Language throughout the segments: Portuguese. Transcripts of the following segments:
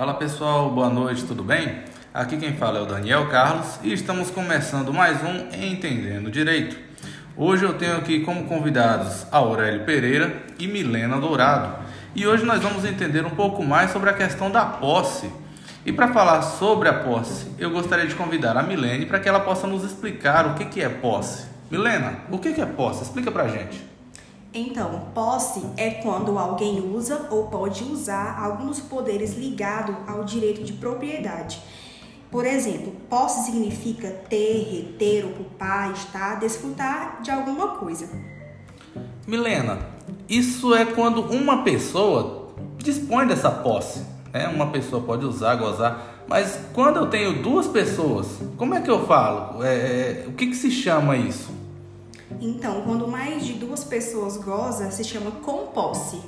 Fala pessoal, boa noite, tudo bem? Aqui quem fala é o Daniel Carlos e estamos começando mais um Entendendo Direito. Hoje eu tenho aqui como convidados Aurélio Pereira e Milena Dourado e hoje nós vamos entender um pouco mais sobre a questão da posse. E para falar sobre a posse, eu gostaria de convidar a Milene para que ela possa nos explicar o que, que é posse. Milena, o que, que é posse? Explica para gente. Então, posse é quando alguém usa ou pode usar alguns poderes ligados ao direito de propriedade. Por exemplo, posse significa ter, reter, ocupar, estar, desfrutar de alguma coisa. Milena, isso é quando uma pessoa dispõe dessa posse. Né? Uma pessoa pode usar, gozar, mas quando eu tenho duas pessoas, como é que eu falo? É, é, o que, que se chama isso? Então, quando mais de duas pessoas goza, se chama composse.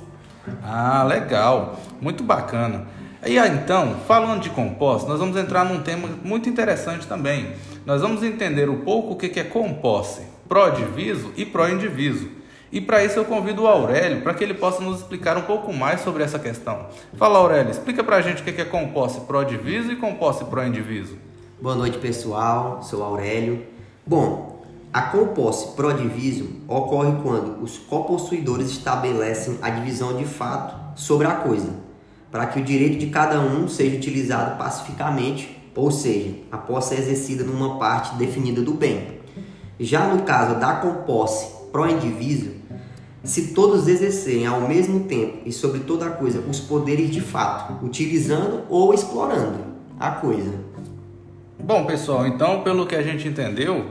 Ah, legal, muito bacana. E aí, então, falando de composse, nós vamos entrar num tema muito interessante também. Nós vamos entender um pouco o que é composse, pró-diviso e pró-indiviso. E para isso eu convido o Aurélio para que ele possa nos explicar um pouco mais sobre essa questão. Fala, Aurélio, explica para a gente o que é composse pró-diviso e composse pró-indiviso. Boa noite, pessoal. Sou Aurélio. Bom, a composse pró-diviso ocorre quando os copossuidores estabelecem a divisão de fato sobre a coisa, para que o direito de cada um seja utilizado pacificamente, ou seja, a posse é exercida numa parte definida do bem. Já no caso da composse pró-indiviso, se todos exercerem ao mesmo tempo e sobre toda a coisa os poderes de fato, utilizando ou explorando a coisa. Bom, pessoal, então pelo que a gente entendeu,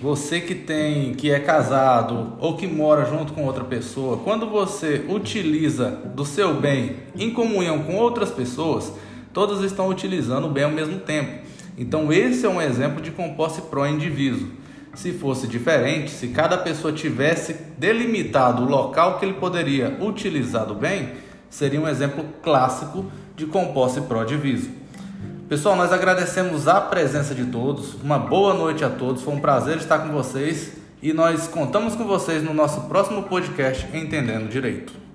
você que tem, que é casado ou que mora junto com outra pessoa, quando você utiliza do seu bem em comunhão com outras pessoas, todos estão utilizando o bem ao mesmo tempo. Então esse é um exemplo de composse pró-indiviso. Se fosse diferente, se cada pessoa tivesse delimitado o local que ele poderia utilizar do bem, seria um exemplo clássico de composse pró-diviso. Pessoal, nós agradecemos a presença de todos. Uma boa noite a todos. Foi um prazer estar com vocês e nós contamos com vocês no nosso próximo podcast Entendendo Direito.